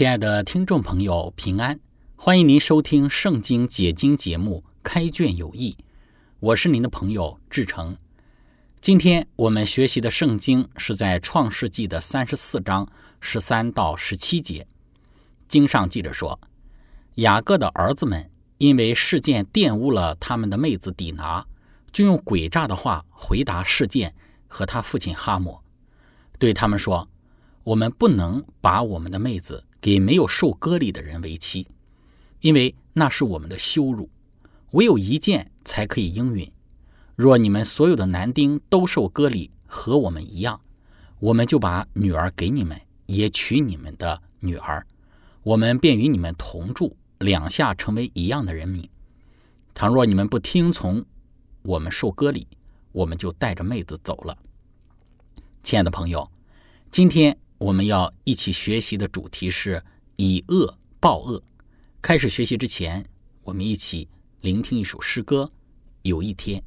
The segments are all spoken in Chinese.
亲爱的听众朋友，平安！欢迎您收听《圣经解经》节目《开卷有益》，我是您的朋友志成。今天我们学习的圣经是在《创世纪》的三十四章十三到十七节。经上记着说，雅各的儿子们因为事件玷污了他们的妹子底拿，就用诡诈的话回答事件和他父亲哈姆，对他们说：“我们不能把我们的妹子。”给没有受割礼的人为妻，因为那是我们的羞辱。唯有一件才可以应允。若你们所有的男丁都受割礼，和我们一样，我们就把女儿给你们，也娶你们的女儿，我们便与你们同住，两下成为一样的人民。倘若你们不听从我们受割礼，我们就带着妹子走了。亲爱的朋友，今天。我们要一起学习的主题是以恶报恶。开始学习之前，我们一起聆听一首诗歌。有一天。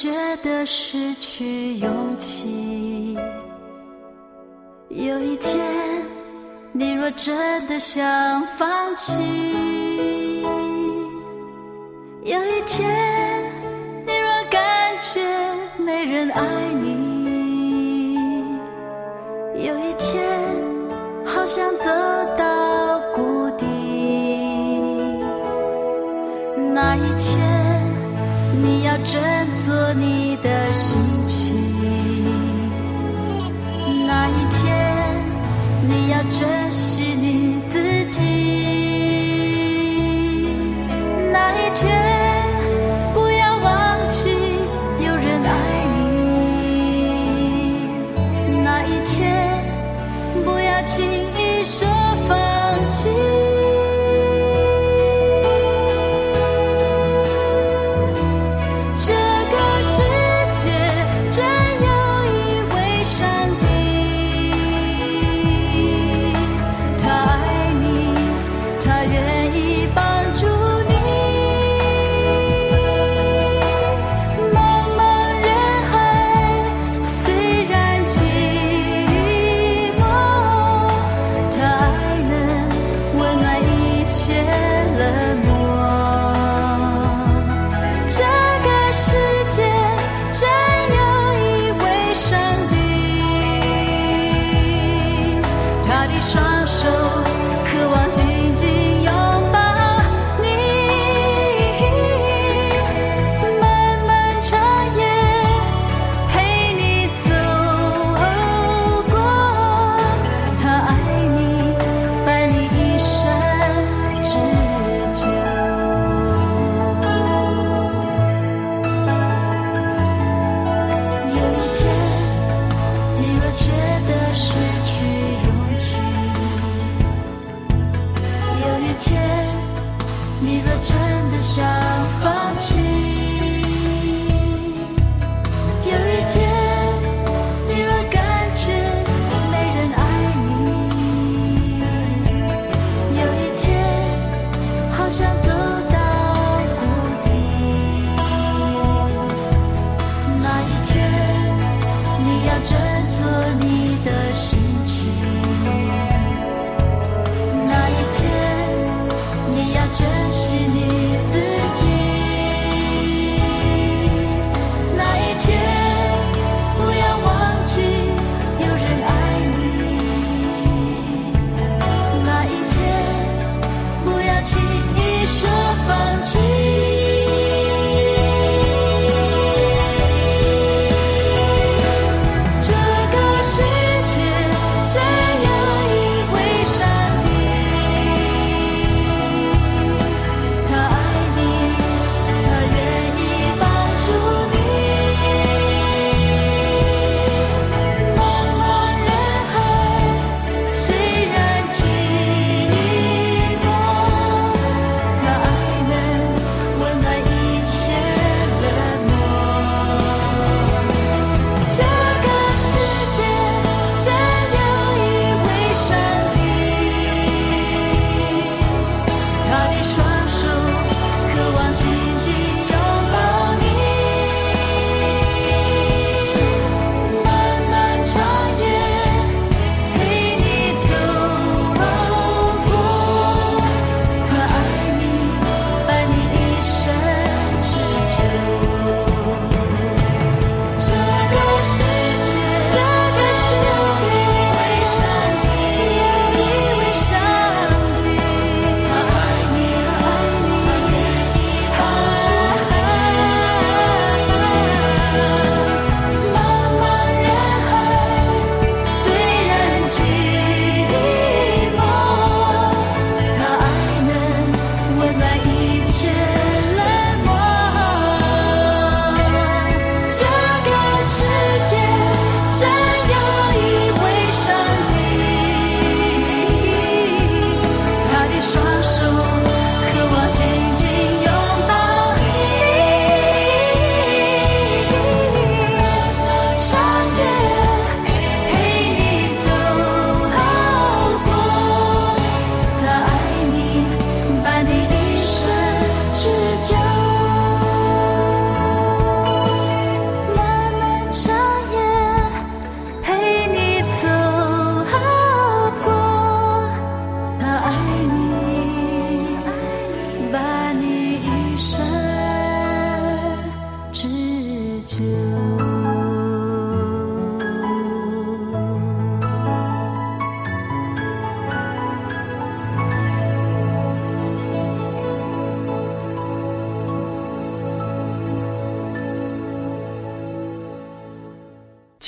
觉得失去勇气，有一天，你若真的想放弃，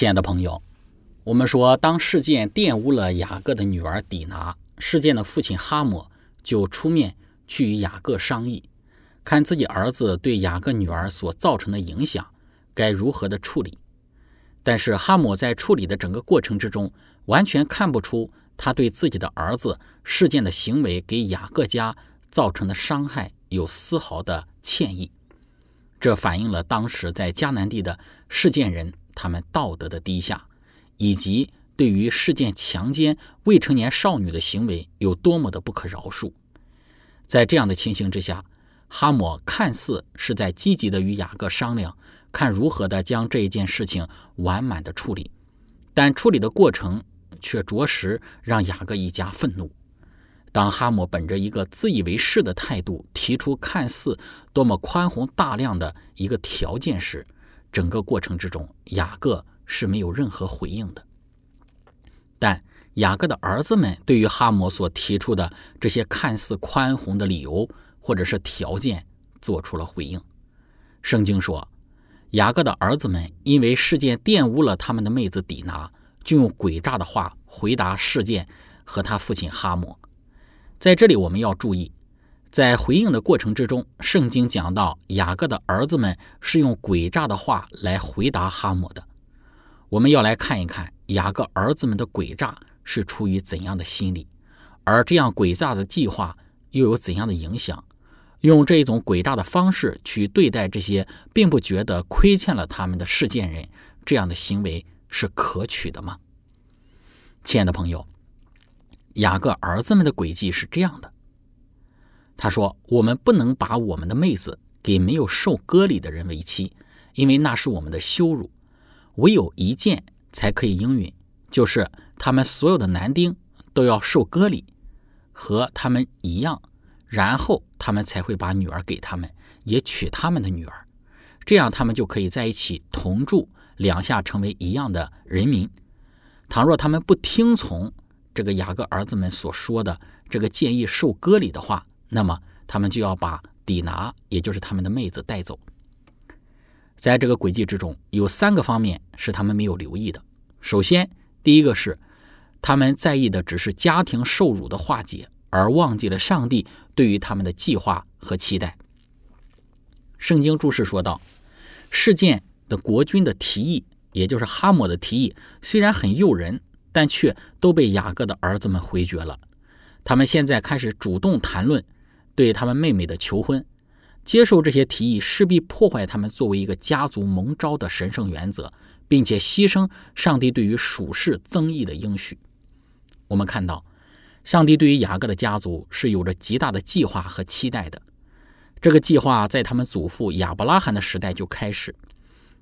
亲爱的朋友，我们说，当事件玷污了雅各的女儿底拿，事件的父亲哈姆就出面去与雅各商议，看自己儿子对雅各女儿所造成的影响，该如何的处理。但是哈姆在处理的整个过程之中，完全看不出他对自己的儿子事件的行为给雅各家造成的伤害有丝毫的歉意，这反映了当时在迦南地的事件人。他们道德的低下，以及对于事件强奸未成年少女的行为有多么的不可饶恕，在这样的情形之下，哈姆看似是在积极的与雅各商量，看如何的将这一件事情完满的处理，但处理的过程却着实让雅各一家愤怒。当哈姆本着一个自以为是的态度提出看似多么宽宏大量的一个条件时，整个过程之中，雅各是没有任何回应的。但雅各的儿子们对于哈摩所提出的这些看似宽宏的理由或者是条件做出了回应。圣经说，雅各的儿子们因为事件玷污了他们的妹子底拿，就用诡诈的话回答事件和他父亲哈摩。在这里，我们要注意。在回应的过程之中，圣经讲到雅各的儿子们是用诡诈的话来回答哈姆的。我们要来看一看雅各儿子们的诡诈是出于怎样的心理，而这样诡诈的计划又有怎样的影响？用这种诡诈的方式去对待这些并不觉得亏欠了他们的事件人，这样的行为是可取的吗？亲爱的朋友，雅各儿子们的诡计是这样的。他说：“我们不能把我们的妹子给没有受割礼的人为妻，因为那是我们的羞辱。唯有一件才可以应允，就是他们所有的男丁都要受割礼，和他们一样，然后他们才会把女儿给他们，也娶他们的女儿。这样他们就可以在一起同住，两下成为一样的人民。倘若他们不听从这个雅各儿子们所说的这个建议受割礼的话，那么他们就要把底拿，也就是他们的妹子带走。在这个轨迹之中，有三个方面是他们没有留意的。首先，第一个是他们在意的只是家庭受辱的化解，而忘记了上帝对于他们的计划和期待。圣经注释说道：“事件的国君的提议，也就是哈姆的提议，虽然很诱人，但却都被雅各的儿子们回绝了。他们现在开始主动谈论。”对他们妹妹的求婚，接受这些提议势必破坏他们作为一个家族蒙召的神圣原则，并且牺牲上帝对于属世增益的应许。我们看到，上帝对于雅各的家族是有着极大的计划和期待的。这个计划在他们祖父亚伯拉罕的时代就开始，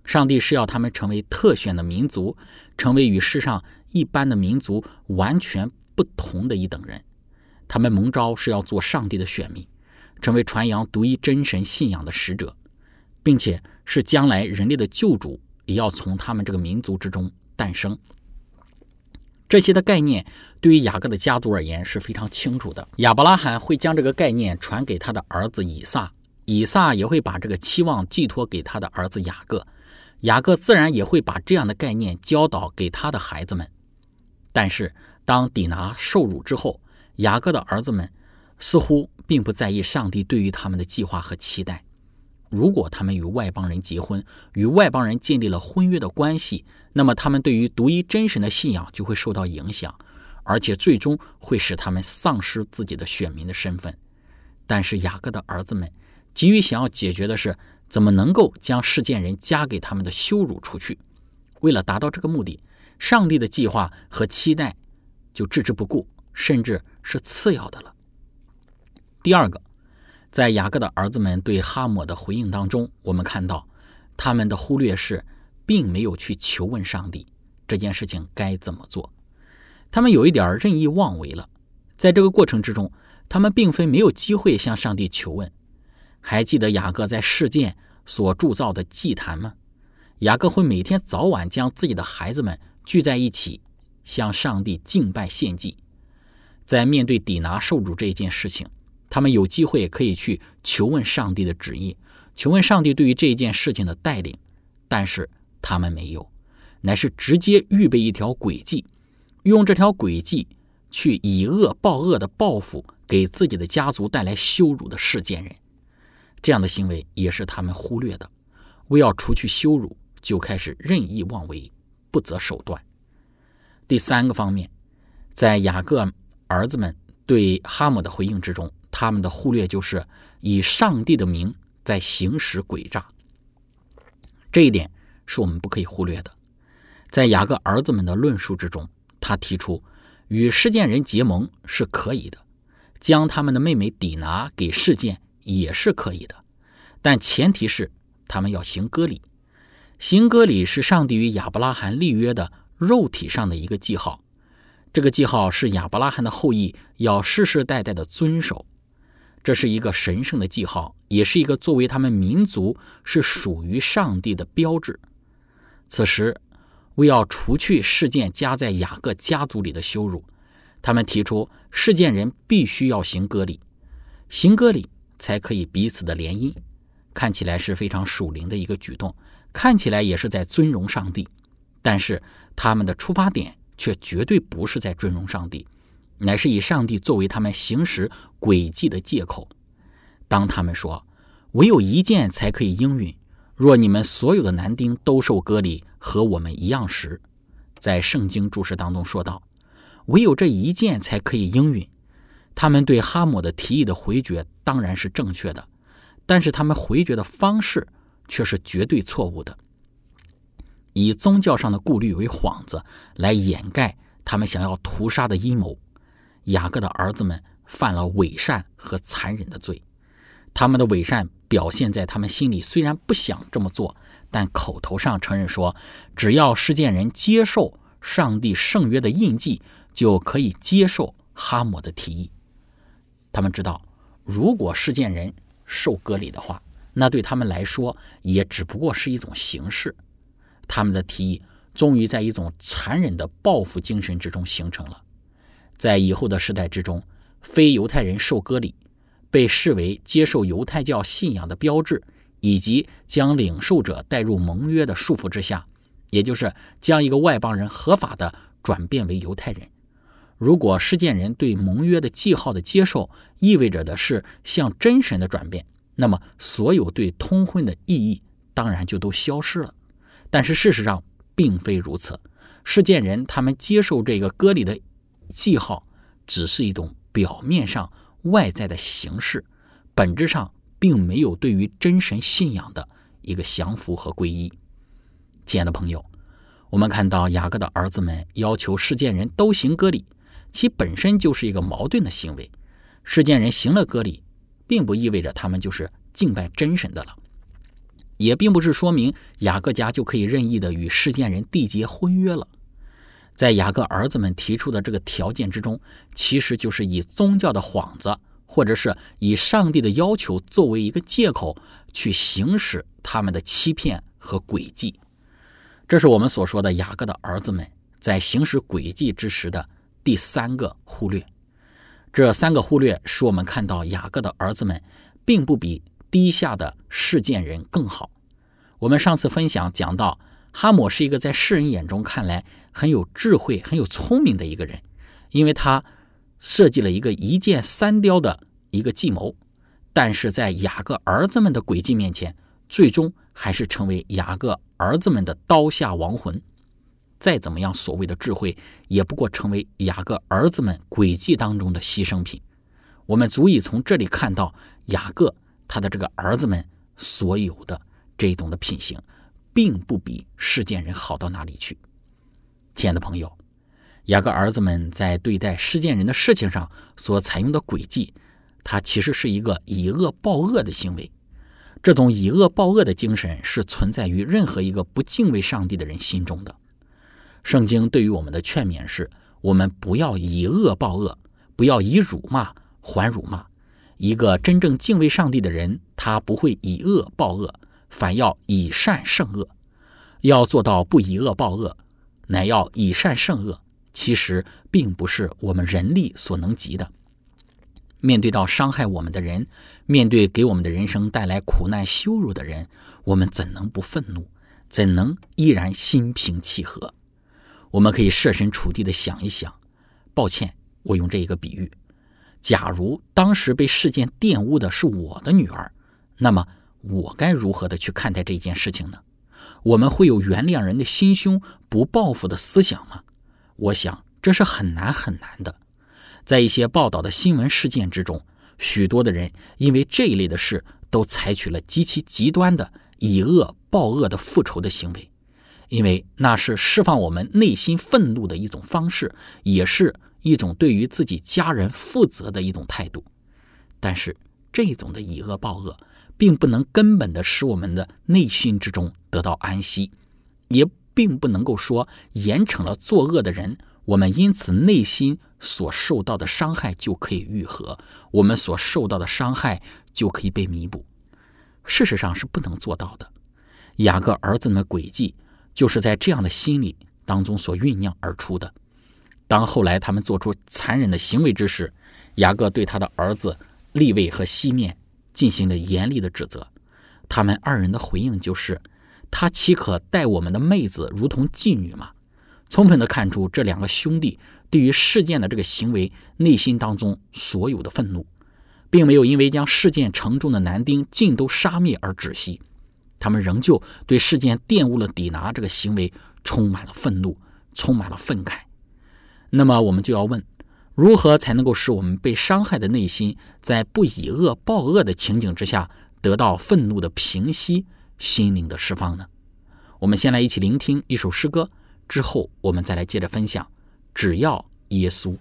上帝是要他们成为特选的民族，成为与世上一般的民族完全不同的一等人。他们蒙召是要做上帝的选民，成为传扬独一真神信仰的使者，并且是将来人类的救主也要从他们这个民族之中诞生。这些的概念对于雅各的家族而言是非常清楚的。亚伯拉罕会将这个概念传给他的儿子以撒，以撒也会把这个期望寄托给他的儿子雅各，雅各自然也会把这样的概念教导给他的孩子们。但是当底拿受辱之后，雅各的儿子们似乎并不在意上帝对于他们的计划和期待。如果他们与外邦人结婚，与外邦人建立了婚约的关系，那么他们对于独一真神的信仰就会受到影响，而且最终会使他们丧失自己的选民的身份。但是雅各的儿子们急于想要解决的是，怎么能够将世件人加给他们的羞辱除去。为了达到这个目的，上帝的计划和期待就置之不顾。甚至是次要的了。第二个，在雅各的儿子们对哈姆的回应当中，我们看到他们的忽略是，并没有去求问上帝这件事情该怎么做。他们有一点任意妄为了。在这个过程之中，他们并非没有机会向上帝求问。还记得雅各在事件所铸造的祭坛吗？雅各会每天早晚将自己的孩子们聚在一起，向上帝敬拜献祭。在面对抵拿受主这一件事情，他们有机会可以去求问上帝的旨意，求问上帝对于这一件事情的带领，但是他们没有，乃是直接预备一条诡计，用这条诡计去以恶报恶的报复给自己的家族带来羞辱的事件人。这样的行为也是他们忽略的，为要除去羞辱，就开始任意妄为，不择手段。第三个方面，在雅各。儿子们对哈姆的回应之中，他们的忽略就是以上帝的名在行使诡诈。这一点是我们不可以忽略的。在雅各儿子们的论述之中，他提出与事件人结盟是可以的，将他们的妹妹抵拿给事件也是可以的，但前提是他们要行割礼。行割礼是上帝与亚伯拉罕立约的肉体上的一个记号。这个记号是亚伯拉罕的后裔要世世代代的遵守，这是一个神圣的记号，也是一个作为他们民族是属于上帝的标志。此时，为要除去事件加在雅各家族里的羞辱，他们提出事件人必须要行割礼，行割礼才可以彼此的联姻。看起来是非常属灵的一个举动，看起来也是在尊荣上帝，但是他们的出发点。却绝对不是在尊荣上帝，乃是以上帝作为他们行使诡计的借口。当他们说唯有一件才可以应允，若你们所有的男丁都受割礼，和我们一样时，在圣经注释当中说道，唯有这一件才可以应允。他们对哈姆的提议的回绝当然是正确的，但是他们回绝的方式却是绝对错误的。以宗教上的顾虑为幌子来掩盖他们想要屠杀的阴谋，雅各的儿子们犯了伪善和残忍的罪。他们的伪善表现在他们心里虽然不想这么做，但口头上承认说，只要事件人接受上帝圣约的印记，就可以接受哈姆的提议。他们知道，如果事件人受割礼的话，那对他们来说也只不过是一种形式。他们的提议终于在一种残忍的报复精神之中形成了。在以后的时代之中，非犹太人受割礼被视为接受犹太教信仰的标志，以及将领受者带入盟约的束缚之下，也就是将一个外邦人合法的转变为犹太人。如果事件人对盟约的记号的接受意味着的是向真神的转变，那么所有对通婚的意义当然就都消失了。但是事实上并非如此，事件人他们接受这个割礼的记号，只是一种表面上外在的形式，本质上并没有对于真神信仰的一个降服和皈依。亲爱的朋友，我们看到雅各的儿子们要求事件人都行割礼，其本身就是一个矛盾的行为。事件人行了割礼，并不意味着他们就是敬拜真神的了。也并不是说明雅各家就可以任意的与事件人缔结婚约了。在雅各儿子们提出的这个条件之中，其实就是以宗教的幌子，或者是以上帝的要求作为一个借口，去行使他们的欺骗和诡计。这是我们所说的雅各的儿子们在行使诡计之时的第三个忽略。这三个忽略使我们看到雅各的儿子们并不比。低下的事件人更好。我们上次分享讲到，哈姆是一个在世人眼中看来很有智慧、很有聪明的一个人，因为他设计了一个一箭三雕的一个计谋，但是在雅各儿子们的诡计面前，最终还是成为雅各儿子们的刀下亡魂。再怎么样所谓的智慧，也不过成为雅各儿子们诡计当中的牺牲品。我们足以从这里看到雅各。他的这个儿子们所有的这种的品行，并不比世间人好到哪里去。亲爱的朋友，雅各儿子们在对待世间人的事情上所采用的诡计，它其实是一个以恶报恶的行为。这种以恶报恶的精神是存在于任何一个不敬畏上帝的人心中的。圣经对于我们的劝勉是：我们不要以恶报恶，不要以辱骂还辱骂。一个真正敬畏上帝的人，他不会以恶报恶，反要以善胜恶。要做到不以恶报恶，乃要以善胜恶，其实并不是我们人力所能及的。面对到伤害我们的人，面对给我们的人生带来苦难羞辱的人，我们怎能不愤怒？怎能依然心平气和？我们可以设身处地的想一想。抱歉，我用这一个比喻：假如当时被事件玷污的是我的女儿，那么我该如何的去看待这件事情呢？我们会有原谅人的心胸、不报复的思想吗？我想这是很难很难的。在一些报道的新闻事件之中，许多的人因为这一类的事，都采取了极其极端的以恶报恶的复仇的行为，因为那是释放我们内心愤怒的一种方式，也是一种对于自己家人负责的一种态度。但是，这种的以恶报恶。并不能根本的使我们的内心之中得到安息，也并不能够说严惩了作恶的人，我们因此内心所受到的伤害就可以愈合，我们所受到的伤害就可以被弥补。事实上是不能做到的。雅各儿子们的诡计就是在这样的心理当中所酝酿而出的。当后来他们做出残忍的行为之时，雅各对他的儿子利位和西面。进行了严厉的指责，他们二人的回应就是：“他岂可待我们的妹子如同妓女吗？”充分的看出这两个兄弟对于事件的这个行为内心当中所有的愤怒，并没有因为将事件城中的男丁尽都杀灭而止息，他们仍旧对事件玷污了底拿这个行为充满了愤怒，充满了愤慨。那么我们就要问。如何才能够使我们被伤害的内心，在不以恶报恶的情景之下，得到愤怒的平息、心灵的释放呢？我们先来一起聆听一首诗歌，之后我们再来接着分享。只要耶稣。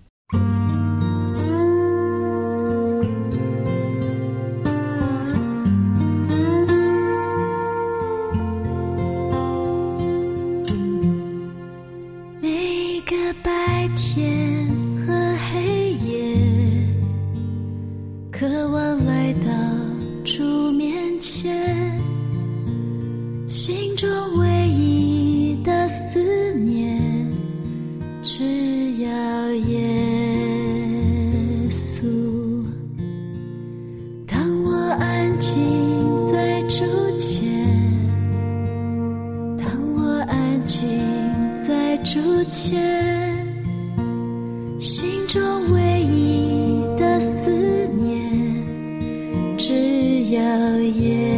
摇曳。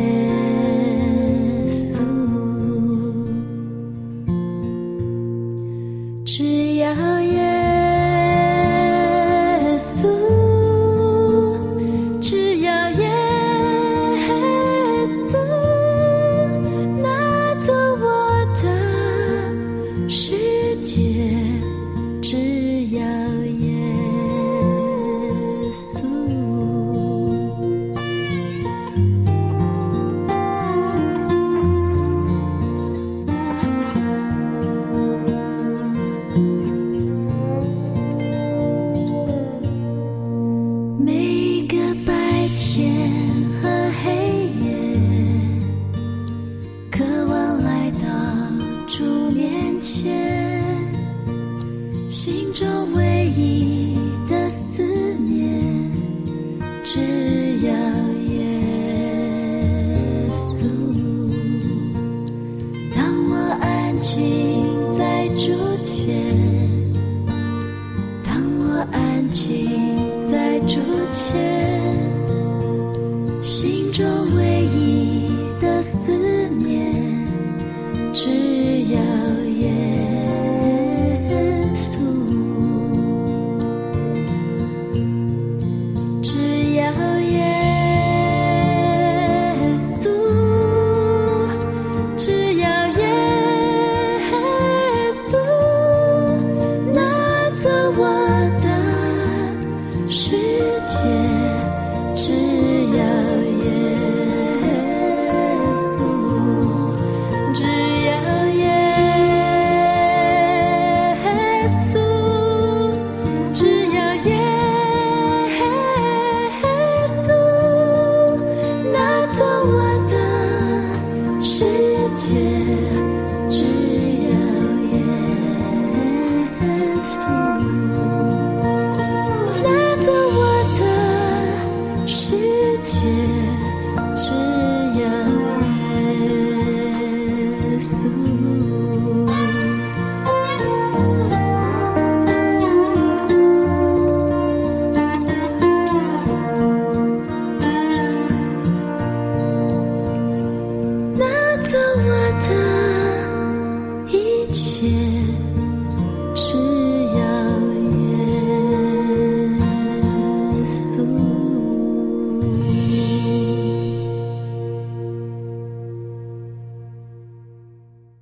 唯一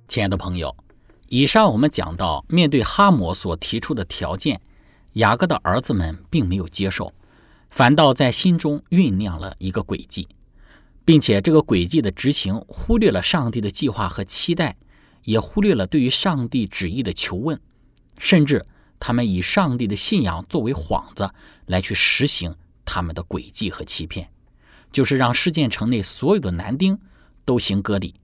亲爱的朋友，以上我们讲到，面对哈摩所提出的条件，雅各的儿子们并没有接受，反倒在心中酝酿了一个诡计，并且这个诡计的执行忽略了上帝的计划和期待，也忽略了对于上帝旨意的求问，甚至他们以上帝的信仰作为幌子来去实行他们的诡计和欺骗，就是让事件城内所有的男丁都行割礼。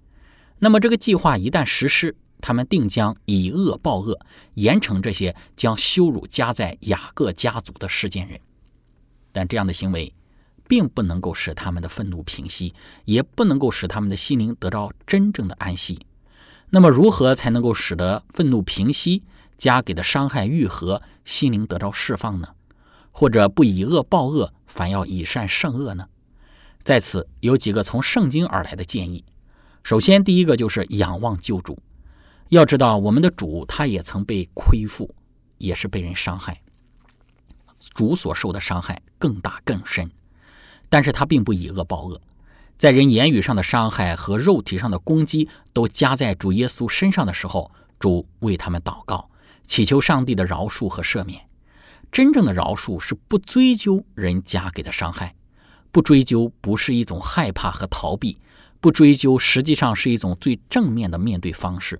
那么这个计划一旦实施，他们定将以恶报恶，严惩这些将羞辱加在雅各家族的事件人。但这样的行为，并不能够使他们的愤怒平息，也不能够使他们的心灵得到真正的安息。那么，如何才能够使得愤怒平息，加给的伤害愈合，心灵得到释放呢？或者不以恶报恶，反要以善胜恶呢？在此有几个从圣经而来的建议。首先，第一个就是仰望救主。要知道，我们的主他也曾被亏负，也是被人伤害。主所受的伤害更大更深，但是他并不以恶报恶，在人言语上的伤害和肉体上的攻击都加在主耶稣身上的时候，主为他们祷告，祈求上帝的饶恕和赦免。真正的饶恕是不追究人加给的伤害，不追究不是一种害怕和逃避。不追究，实际上是一种最正面的面对方式。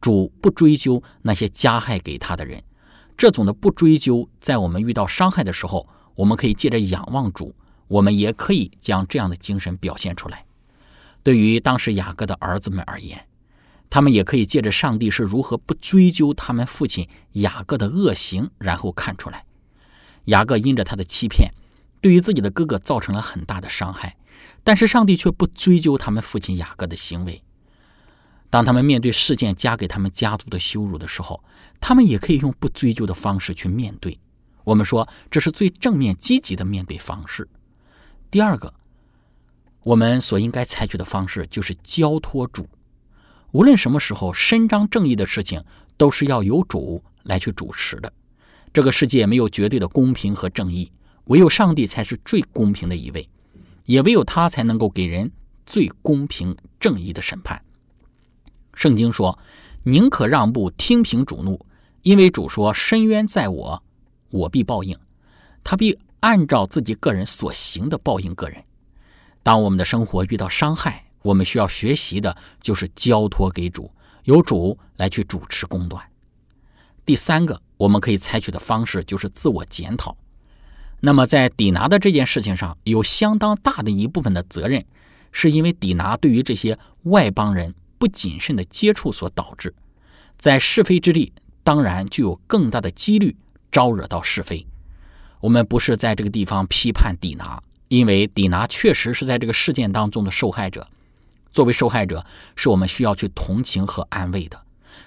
主不追究那些加害给他的人，这种的不追究，在我们遇到伤害的时候，我们可以借着仰望主，我们也可以将这样的精神表现出来。对于当时雅各的儿子们而言，他们也可以借着上帝是如何不追究他们父亲雅各的恶行，然后看出来，雅各因着他的欺骗，对于自己的哥哥造成了很大的伤害。但是上帝却不追究他们父亲雅各的行为。当他们面对事件加给他们家族的羞辱的时候，他们也可以用不追究的方式去面对。我们说这是最正面积极的面对方式。第二个，我们所应该采取的方式就是交托主。无论什么时候伸张正义的事情，都是要由主来去主持的。这个世界没有绝对的公平和正义，唯有上帝才是最公平的一位。也唯有他才能够给人最公平正义的审判。圣经说：“宁可让步，听凭主怒，因为主说：‘深渊在我，我必报应。’他必按照自己个人所行的报应个人。当我们的生活遇到伤害，我们需要学习的就是交托给主，由主来去主持公断。第三个，我们可以采取的方式就是自我检讨。”那么，在抵拿的这件事情上，有相当大的一部分的责任，是因为抵拿对于这些外邦人不谨慎的接触所导致。在是非之地，当然就有更大的几率招惹到是非。我们不是在这个地方批判底拿，因为底拿确实是在这个事件当中的受害者。作为受害者，是我们需要去同情和安慰的，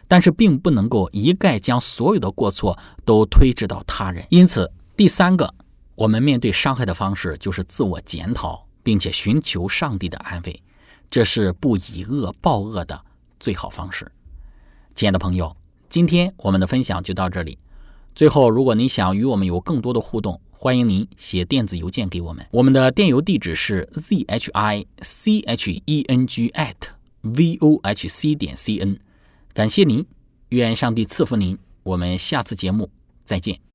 但是并不能够一概将所有的过错都推至到他人。因此，第三个。我们面对伤害的方式就是自我检讨，并且寻求上帝的安慰，这是不以恶报恶的最好方式。亲爱的朋友，今天我们的分享就到这里。最后，如果您想与我们有更多的互动，欢迎您写电子邮件给我们，我们的电邮地址是 z h i c h e n g at v o h c 点 c n。感谢您，愿上帝赐福您。我们下次节目再见。